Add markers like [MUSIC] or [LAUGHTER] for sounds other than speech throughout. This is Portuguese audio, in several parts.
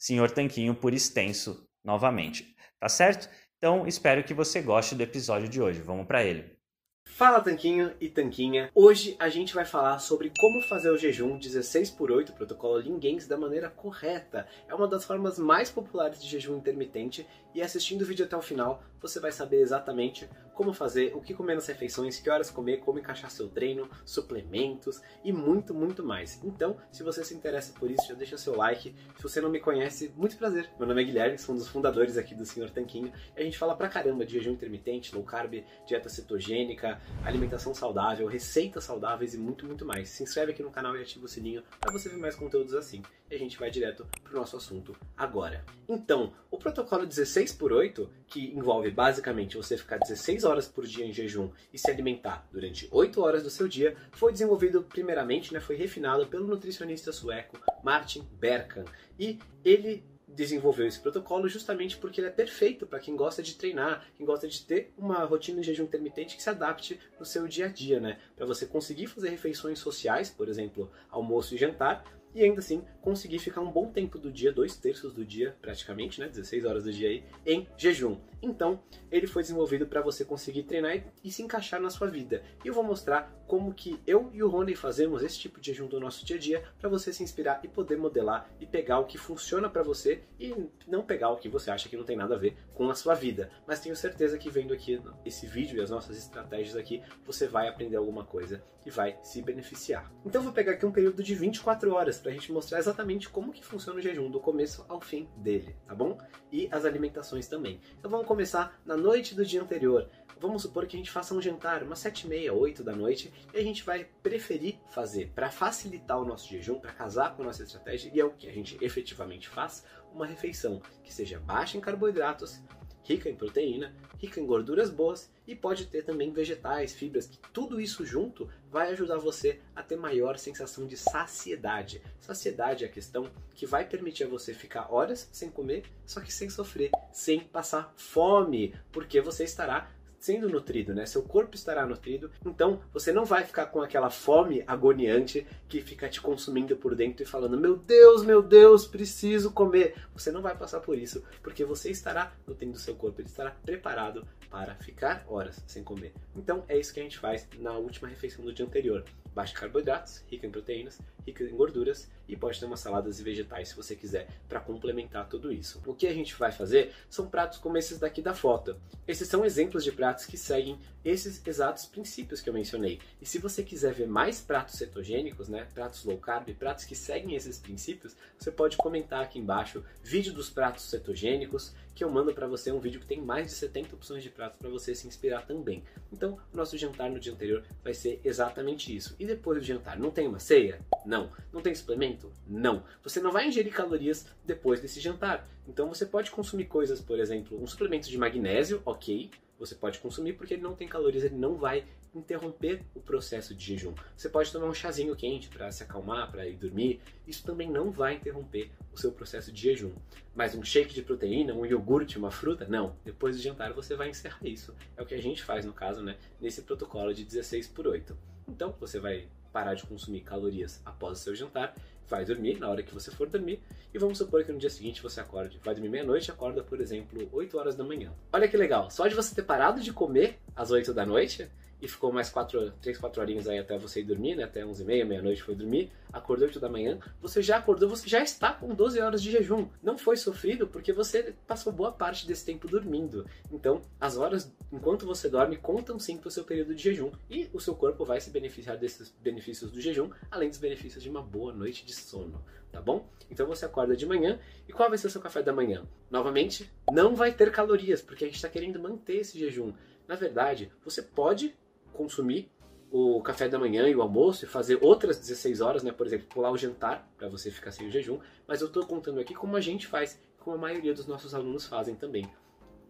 Senhor Tanquinho por extenso novamente, tá certo? Então espero que você goste do episódio de hoje. Vamos para ele. Fala Tanquinho e Tanquinha. Hoje a gente vai falar sobre como fazer o jejum 16 por 8 protocolo Lean Gains da maneira correta. É uma das formas mais populares de jejum intermitente e assistindo o vídeo até o final você vai saber exatamente como fazer, o que comer nas refeições, que horas comer, como encaixar seu treino, suplementos e muito, muito mais. Então, se você se interessa por isso, já deixa seu like. Se você não me conhece, muito prazer. Meu nome é Guilherme, sou um dos fundadores aqui do Senhor Tanquinho e a gente fala pra caramba de jejum intermitente, low carb, dieta cetogênica, alimentação saudável, receitas saudáveis e muito, muito mais. Se inscreve aqui no canal e ativa o sininho para você ver mais conteúdos assim. E a gente vai direto pro nosso assunto agora. Então, o protocolo 16 por 8, que envolve basicamente você ficar 16 horas por dia em jejum e se alimentar durante 8 horas do seu dia, foi desenvolvido primeiramente, né, foi refinado pelo nutricionista sueco Martin Berkan. E ele desenvolveu esse protocolo justamente porque ele é perfeito para quem gosta de treinar, quem gosta de ter uma rotina de jejum intermitente que se adapte no seu dia a dia, né? Para você conseguir fazer refeições sociais, por exemplo, almoço e jantar, e ainda assim conseguir ficar um bom tempo do dia, dois terços do dia praticamente, né, 16 horas do dia aí, em jejum. Então, ele foi desenvolvido para você conseguir treinar e, e, se encaixar na sua vida. E eu vou mostrar como que eu e o Rony fazemos esse tipo de jejum do nosso dia a dia para você se inspirar e poder modelar e pegar o que funciona para você e não pegar o que você acha que não tem nada a ver com a sua vida. Mas tenho certeza que vendo aqui esse vídeo e as nossas estratégias aqui, você vai aprender alguma coisa e vai se beneficiar. Então, vou pegar aqui um período de 24 horas para a gente mostrar exatamente como que funciona o jejum, do começo ao fim dele, tá bom? E as alimentações também. Então vamos começar na noite do dia anterior. Vamos supor que a gente faça um jantar, umas 7 e meia, 8 da noite, e a gente vai preferir fazer, para facilitar o nosso jejum, para casar com a nossa estratégia, e é o que a gente efetivamente faz, uma refeição que seja baixa em carboidratos, rica em proteína, rica em gorduras boas e pode ter também vegetais, fibras, que tudo isso junto vai ajudar você a ter maior sensação de saciedade. Saciedade é a questão que vai permitir a você ficar horas sem comer, só que sem sofrer, sem passar fome, porque você estará sendo nutrido, né? Seu corpo estará nutrido, então você não vai ficar com aquela fome agoniante que fica te consumindo por dentro e falando: "Meu Deus, meu Deus, preciso comer". Você não vai passar por isso, porque você estará nutrindo seu corpo, ele estará preparado para ficar horas sem comer. Então é isso que a gente faz na última refeição do dia anterior. Baixa carboidratos, rica em proteínas, rica em gorduras e pode ter umas saladas e vegetais se você quiser para complementar tudo isso. O que a gente vai fazer são pratos como esses daqui da foto. Esses são exemplos de pratos que seguem esses exatos princípios que eu mencionei. E se você quiser ver mais pratos cetogênicos, né, pratos low carb, pratos que seguem esses princípios, você pode comentar aqui embaixo vídeo dos pratos cetogênicos, que eu mando para você um vídeo que tem mais de 70 opções de pratos para você se inspirar também. Então, o nosso jantar no dia anterior vai ser exatamente isso. E depois do jantar, não tem uma ceia? Não. Não tem suplemento? Não. Você não vai ingerir calorias depois desse jantar. Então você pode consumir coisas, por exemplo, um suplemento de magnésio, ok, você pode consumir porque ele não tem calorias, ele não vai interromper o processo de jejum. Você pode tomar um chazinho quente para se acalmar, para ir dormir. Isso também não vai interromper o seu processo de jejum. Mas um shake de proteína, um iogurte, uma fruta, não. Depois do jantar você vai encerrar isso. É o que a gente faz no caso, né, nesse protocolo de 16 por 8. Então, você vai parar de consumir calorias após o seu jantar, vai dormir na hora que você for dormir, e vamos supor que no dia seguinte você acorde, vai dormir meia-noite e acorda, por exemplo, 8 horas da manhã. Olha que legal, só de você ter parado de comer às 8 da noite, e ficou mais 4, 3, 4 horinhas aí até você ir dormir, né? Até 11 e meia, meia-noite foi dormir, acordou 8 da manhã, você já acordou, você já está com 12 horas de jejum. Não foi sofrido porque você passou boa parte desse tempo dormindo. Então, as horas enquanto você dorme contam sim para o seu período de jejum e o seu corpo vai se beneficiar desses benefícios do jejum, além dos benefícios de uma boa noite de sono, tá bom? Então você acorda de manhã e qual vai ser o seu café da manhã? Novamente, não vai ter calorias porque a gente está querendo manter esse jejum. Na verdade, você pode consumir o café da manhã e o almoço e fazer outras 16 horas, né? Por exemplo, pular o jantar para você ficar sem o jejum. Mas eu estou contando aqui como a gente faz, como a maioria dos nossos alunos fazem também.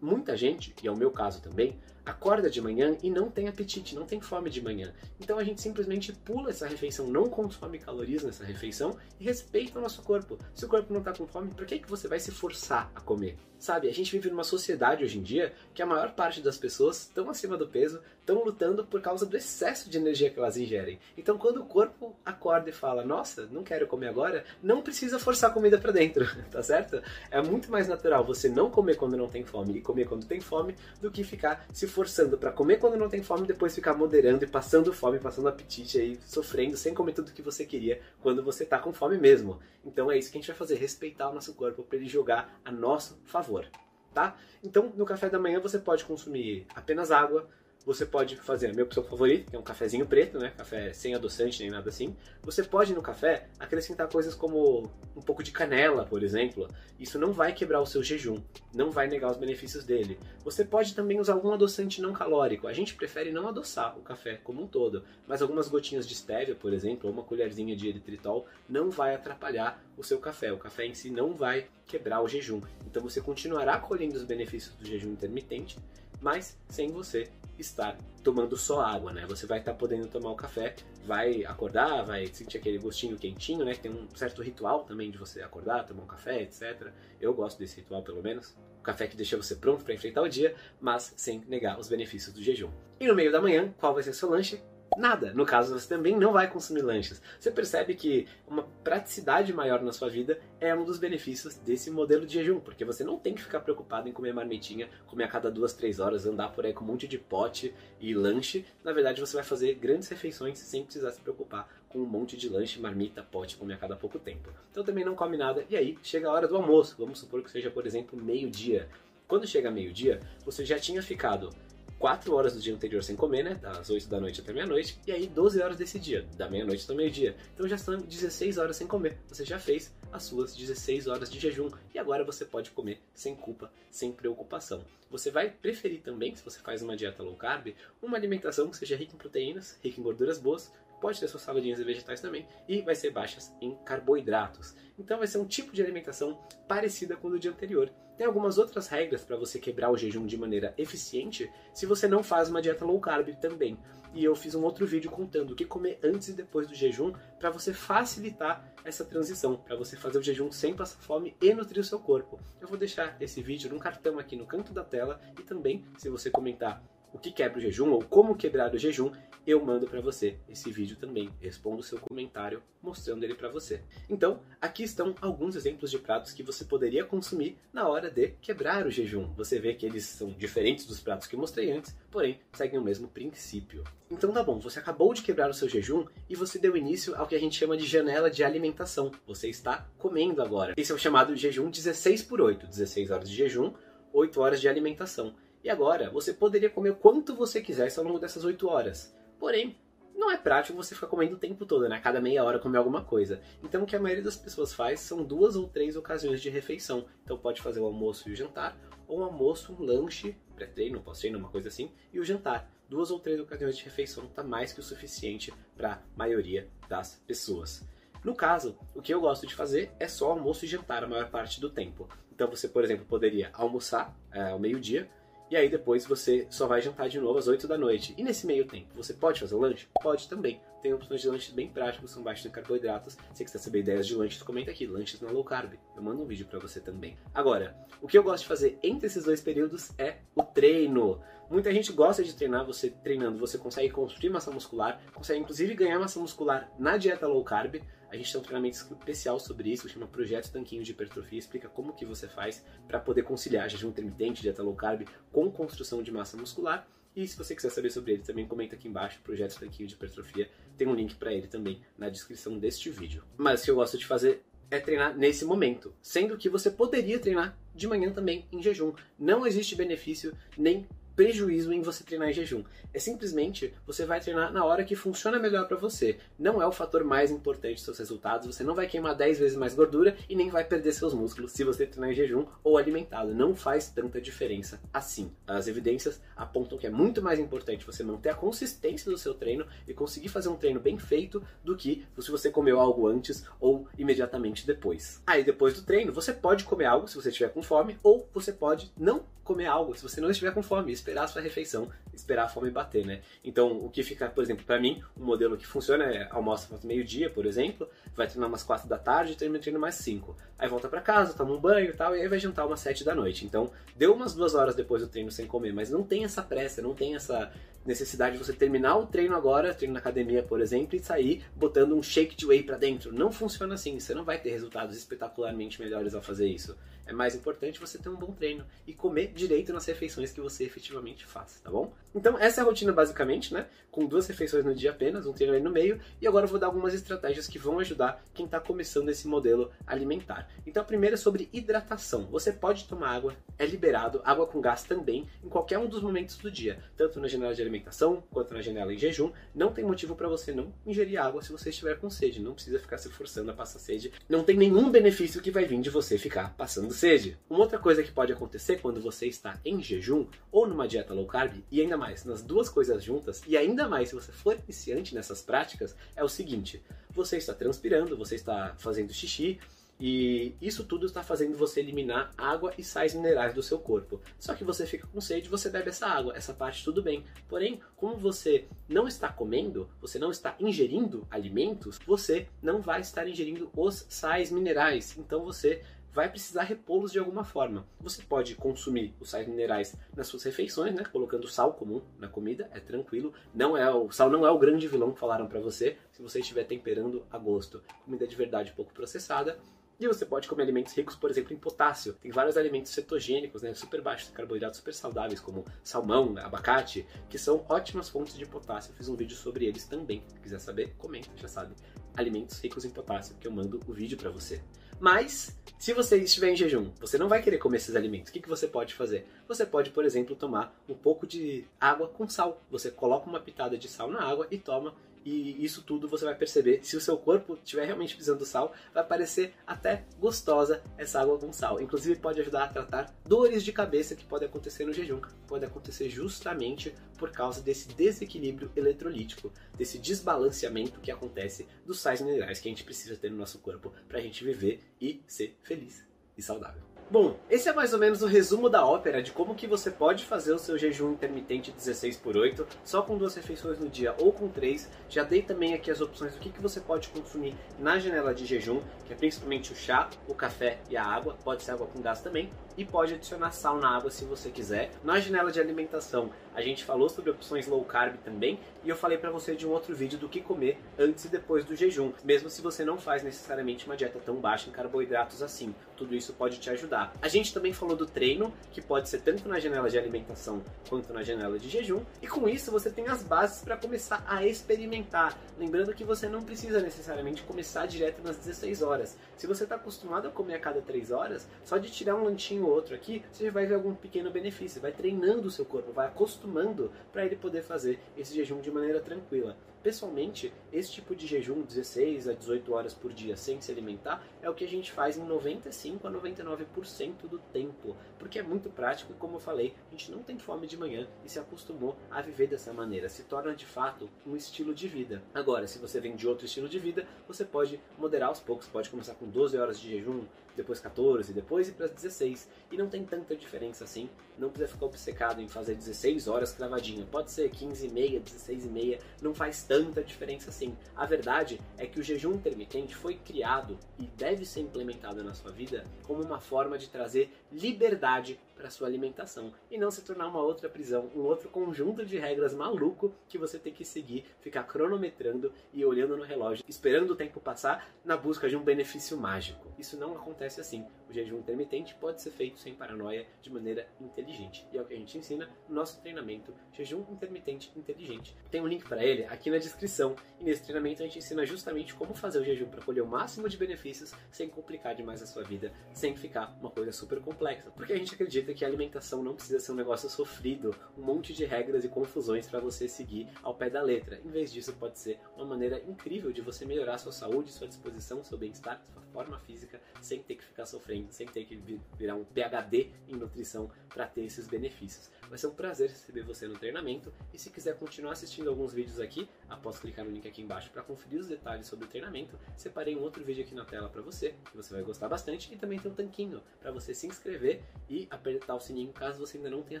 Muita gente, e é o meu caso também, acorda de manhã e não tem apetite, não tem fome de manhã. Então a gente simplesmente pula essa refeição, não consome calorias nessa refeição e respeita o nosso corpo. Se o corpo não está com fome, por que, que você vai se forçar a comer? Sabe, a gente vive numa sociedade hoje em dia que a maior parte das pessoas estão acima do peso, estão lutando por causa do excesso de energia que elas ingerem. Então quando o corpo acorda e fala, nossa, não quero comer agora, não precisa forçar comida para dentro, [LAUGHS] tá certo? É muito mais natural você não comer quando não tem fome e comer quando tem fome do que ficar se forçando para comer quando não tem fome depois ficar moderando e passando fome, passando apetite aí, sofrendo sem comer tudo que você queria quando você tá com fome mesmo. Então é isso que a gente vai fazer, respeitar o nosso corpo para ele jogar a nosso favor, tá? Então, no café da manhã você pode consumir apenas água, você pode fazer a minha opção favorita, que é um cafezinho preto, né? Café sem adoçante nem nada assim. Você pode no café acrescentar coisas como um pouco de canela, por exemplo. Isso não vai quebrar o seu jejum, não vai negar os benefícios dele. Você pode também usar algum adoçante não calórico. A gente prefere não adoçar o café como um todo, mas algumas gotinhas de stevia, por exemplo, ou uma colherzinha de eritritol não vai atrapalhar o seu café. O café em si não vai quebrar o jejum. Então você continuará colhendo os benefícios do jejum intermitente, mas sem você estar tomando só água, né? Você vai estar tá podendo tomar o café, vai acordar, vai sentir aquele gostinho quentinho, né? Tem um certo ritual também de você acordar, tomar um café, etc. Eu gosto desse ritual, pelo menos. O café que deixa você pronto para enfrentar o dia, mas sem negar os benefícios do jejum. E no meio da manhã, qual vai ser seu lanche? Nada. No caso, você também não vai consumir lanches. Você percebe que uma praticidade maior na sua vida é um dos benefícios desse modelo de jejum, porque você não tem que ficar preocupado em comer marmitinha, comer a cada duas, três horas, andar por aí com um monte de pote e lanche. Na verdade, você vai fazer grandes refeições sem precisar se preocupar com um monte de lanche, marmita, pote, comer a cada pouco tempo. Então também não come nada. E aí chega a hora do almoço. Vamos supor que seja, por exemplo, meio-dia. Quando chega meio-dia, você já tinha ficado 4 horas do dia anterior sem comer, né? Das 8 da noite até meia-noite. E aí 12 horas desse dia, da meia-noite até meio-dia. Então já são 16 horas sem comer. Você já fez as suas 16 horas de jejum. E agora você pode comer sem culpa, sem preocupação. Você vai preferir também, se você faz uma dieta low carb, uma alimentação que seja rica em proteínas, rica em gorduras boas, pode ter suas saladinhas e vegetais também, e vai ser baixas em carboidratos. Então vai ser um tipo de alimentação parecida com o do dia anterior. Tem algumas outras regras para você quebrar o jejum de maneira eficiente se você não faz uma dieta low carb também. E eu fiz um outro vídeo contando o que comer antes e depois do jejum para você facilitar essa transição, para você fazer o jejum sem passar fome e nutrir o seu corpo. Eu vou deixar esse vídeo num cartão aqui no canto da tela e também, se você comentar o que quebra o jejum ou como quebrar o jejum, eu mando para você esse vídeo também. Respondo o seu comentário mostrando ele para você. Então, aqui estão alguns exemplos de pratos que você poderia consumir na hora de quebrar o jejum. Você vê que eles são diferentes dos pratos que eu mostrei antes, porém seguem o mesmo princípio. Então tá bom, você acabou de quebrar o seu jejum e você deu início ao que a gente chama de janela de alimentação. Você está comendo agora. Esse é o chamado jejum 16 por 8, 16 horas de jejum, 8 horas de alimentação. E agora, você poderia comer quanto você quisesse ao longo dessas 8 horas. Porém, não é prático você ficar comendo o tempo todo, né? Cada meia hora comer alguma coisa. Então o que a maioria das pessoas faz são duas ou três ocasiões de refeição. Então pode fazer o almoço e o jantar, ou um almoço, um lanche, pré-treino, pós-treino, uma coisa assim, e o jantar. Duas ou três ocasiões de refeição está mais que o suficiente para a maioria das pessoas. No caso, o que eu gosto de fazer é só almoço e jantar a maior parte do tempo. Então você, por exemplo, poderia almoçar é, ao meio-dia, e aí depois você só vai jantar de novo às 8 da noite. E nesse meio tempo, você pode fazer lanche? Pode também. Tem opções de lanches bem práticos, são baixos em carboidratos. Se você quiser saber ideias de lanches, comenta aqui, lanches na low carb. Eu mando um vídeo para você também. Agora, o que eu gosto de fazer entre esses dois períodos é o treino. Muita gente gosta de treinar, você treinando, você consegue construir massa muscular, consegue inclusive ganhar massa muscular na dieta low carb. A gente tem um treinamento especial sobre isso, chama Projeto Tanquinho de Hipertrofia, explica como que você faz para poder conciliar jejum intermitente, dieta low carb com construção de massa muscular. E se você quiser saber sobre ele, também comenta aqui embaixo, Projeto Tanquinho de Hipertrofia, tem um link para ele também na descrição deste vídeo. Mas o que eu gosto de fazer é treinar nesse momento, sendo que você poderia treinar de manhã também em jejum. Não existe benefício nem prejuízo em você treinar em jejum. É simplesmente você vai treinar na hora que funciona melhor para você. Não é o fator mais importante dos seus resultados. Você não vai queimar 10 vezes mais gordura e nem vai perder seus músculos se você treinar em jejum ou alimentado. Não faz tanta diferença assim. As evidências apontam que é muito mais importante você manter a consistência do seu treino e conseguir fazer um treino bem feito do que se você comeu algo antes ou imediatamente depois. Aí depois do treino, você pode comer algo se você estiver com fome ou você pode não comer algo se você não estiver com fome esperar a sua refeição, esperar a fome bater, né? Então, o que fica, por exemplo, para mim, um modelo que funciona é almoça meio-dia, por exemplo, vai treinar umas 4 da tarde e termina treino mais 5. Aí volta para casa, toma um banho e tal, e aí vai jantar umas 7 da noite. Então, deu umas duas horas depois do treino sem comer, mas não tem essa pressa, não tem essa necessidade de você terminar o treino agora, treino na academia, por exemplo, e sair botando um shake de whey para dentro. Não funciona assim, você não vai ter resultados espetacularmente melhores ao fazer isso. É mais importante você ter um bom treino e comer direito nas refeições que você efetivamente faz, tá bom? Então, essa é a rotina basicamente, né? Com duas refeições no dia apenas, um treino aí no meio, e agora eu vou dar algumas estratégias que vão ajudar quem está começando esse modelo alimentar. Então, a primeira é sobre hidratação. Você pode tomar água, é liberado, água com gás também, em qualquer um dos momentos do dia, tanto na janela de alimentação quanto na janela em jejum. Não tem motivo para você não ingerir água se você estiver com sede, não precisa ficar se forçando a passar sede. Não tem nenhum benefício que vai vir de você ficar passando sede. Uma outra coisa que pode acontecer quando você está em jejum ou numa dieta low carb, e ainda mais nas duas coisas juntas, e ainda mais se você for iniciante nessas práticas, é o seguinte: você está transpirando, você está fazendo xixi, e isso tudo está fazendo você eliminar água e sais minerais do seu corpo. Só que você fica com sede, você bebe essa água, essa parte tudo bem. Porém, como você não está comendo, você não está ingerindo alimentos, você não vai estar ingerindo os sais minerais. Então você vai precisar repô-los de alguma forma. Você pode consumir os sais minerais nas suas refeições, né, colocando sal comum na comida, é tranquilo. Não é o sal não é o grande vilão que falaram para você, se você estiver temperando a gosto. Comida de verdade pouco processada. E você pode comer alimentos ricos, por exemplo, em potássio. Tem vários alimentos cetogênicos, né, super baixos em carboidratos, super saudáveis, como salmão, abacate, que são ótimas fontes de potássio. Eu fiz um vídeo sobre eles também. Se quiser saber, comenta, já sabe. Alimentos ricos em potássio, que eu mando o vídeo para você. Mas, se você estiver em jejum, você não vai querer comer esses alimentos. O que, que você pode fazer? Você pode, por exemplo, tomar um pouco de água com sal. Você coloca uma pitada de sal na água e toma e isso tudo você vai perceber, se o seu corpo estiver realmente precisando do sal, vai parecer até gostosa essa água com sal. Inclusive pode ajudar a tratar dores de cabeça que podem acontecer no jejum. Pode acontecer justamente por causa desse desequilíbrio eletrolítico, desse desbalanceamento que acontece dos sais minerais que a gente precisa ter no nosso corpo para a gente viver e ser feliz e saudável. Bom, esse é mais ou menos o resumo da ópera de como que você pode fazer o seu jejum intermitente 16 por 8, só com duas refeições no dia ou com três. Já dei também aqui as opções do que, que você pode consumir na janela de jejum, que é principalmente o chá, o café e a água, pode ser água com gás também, e pode adicionar sal na água se você quiser. Na janela de alimentação, a gente falou sobre opções low carb também, e eu falei para você de um outro vídeo do que comer antes e depois do jejum, mesmo se você não faz necessariamente uma dieta tão baixa em carboidratos assim. Tudo isso pode te ajudar. A gente também falou do treino, que pode ser tanto na janela de alimentação quanto na janela de jejum, e com isso você tem as bases para começar a experimentar. Lembrando que você não precisa necessariamente começar direto nas 16 horas. Se você está acostumado a comer a cada 3 horas, só de tirar um lanchinho ou outro aqui, você já vai ver algum pequeno benefício. Vai treinando o seu corpo, vai acostumando para ele poder fazer esse jejum de maneira tranquila. Pessoalmente, esse tipo de jejum, 16 a 18 horas por dia sem se alimentar, é o que a gente faz em 95 a 99% do tempo, porque é muito prático e, como eu falei, a gente não tem fome de manhã e se acostumou a viver dessa maneira, se torna de fato um estilo de vida. Agora, se você vem de outro estilo de vida, você pode moderar aos poucos, pode começar com 12 horas de jejum, depois 14, depois ir para 16. E não tem tanta diferença assim, não precisa ficar obcecado em fazer 16 horas cravadinho. Pode ser 15 e meia, 16 e meia, não faz tanta diferença assim. A verdade é que o jejum intermitente foi criado e deve ser implementado na sua vida como uma forma de trazer liberdade para sua alimentação e não se tornar uma outra prisão, um outro conjunto de regras maluco que você tem que seguir, ficar cronometrando e olhando no relógio, esperando o tempo passar na busca de um benefício mágico. Isso não acontece assim. O jejum intermitente pode ser feito sem paranoia, de maneira inteligente. E é o que a gente ensina no nosso treinamento Jejum Intermitente Inteligente. Tem um link para ele aqui na descrição. E nesse treinamento a gente ensina justamente como fazer o jejum para colher o máximo de benefícios sem complicar demais a sua vida, sem ficar uma coisa super complexa. Porque a gente acredita que a alimentação não precisa ser um negócio sofrido, um monte de regras e confusões para você seguir ao pé da letra. Em vez disso, pode ser uma maneira incrível de você melhorar sua saúde, sua disposição, seu bem-estar, sua forma física, sem ter que ficar sofrendo, sem ter que virar um PhD em nutrição para ter esses benefícios. Vai ser um prazer receber você no treinamento e se quiser continuar assistindo alguns vídeos aqui, após clicar no link aqui embaixo para conferir os detalhes sobre o treinamento, separei um outro vídeo aqui na tela para você, que você vai gostar bastante e também tem um tanquinho para você se inscrever e apertar o sininho caso você ainda não tenha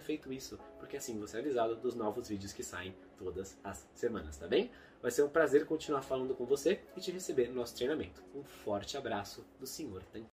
feito isso, porque assim você é avisado dos novos vídeos que saem todas as semanas, tá bem? Vai ser um prazer continuar falando com você e te receber no nosso treinamento. Um forte abraço do Sr. Tanquinho.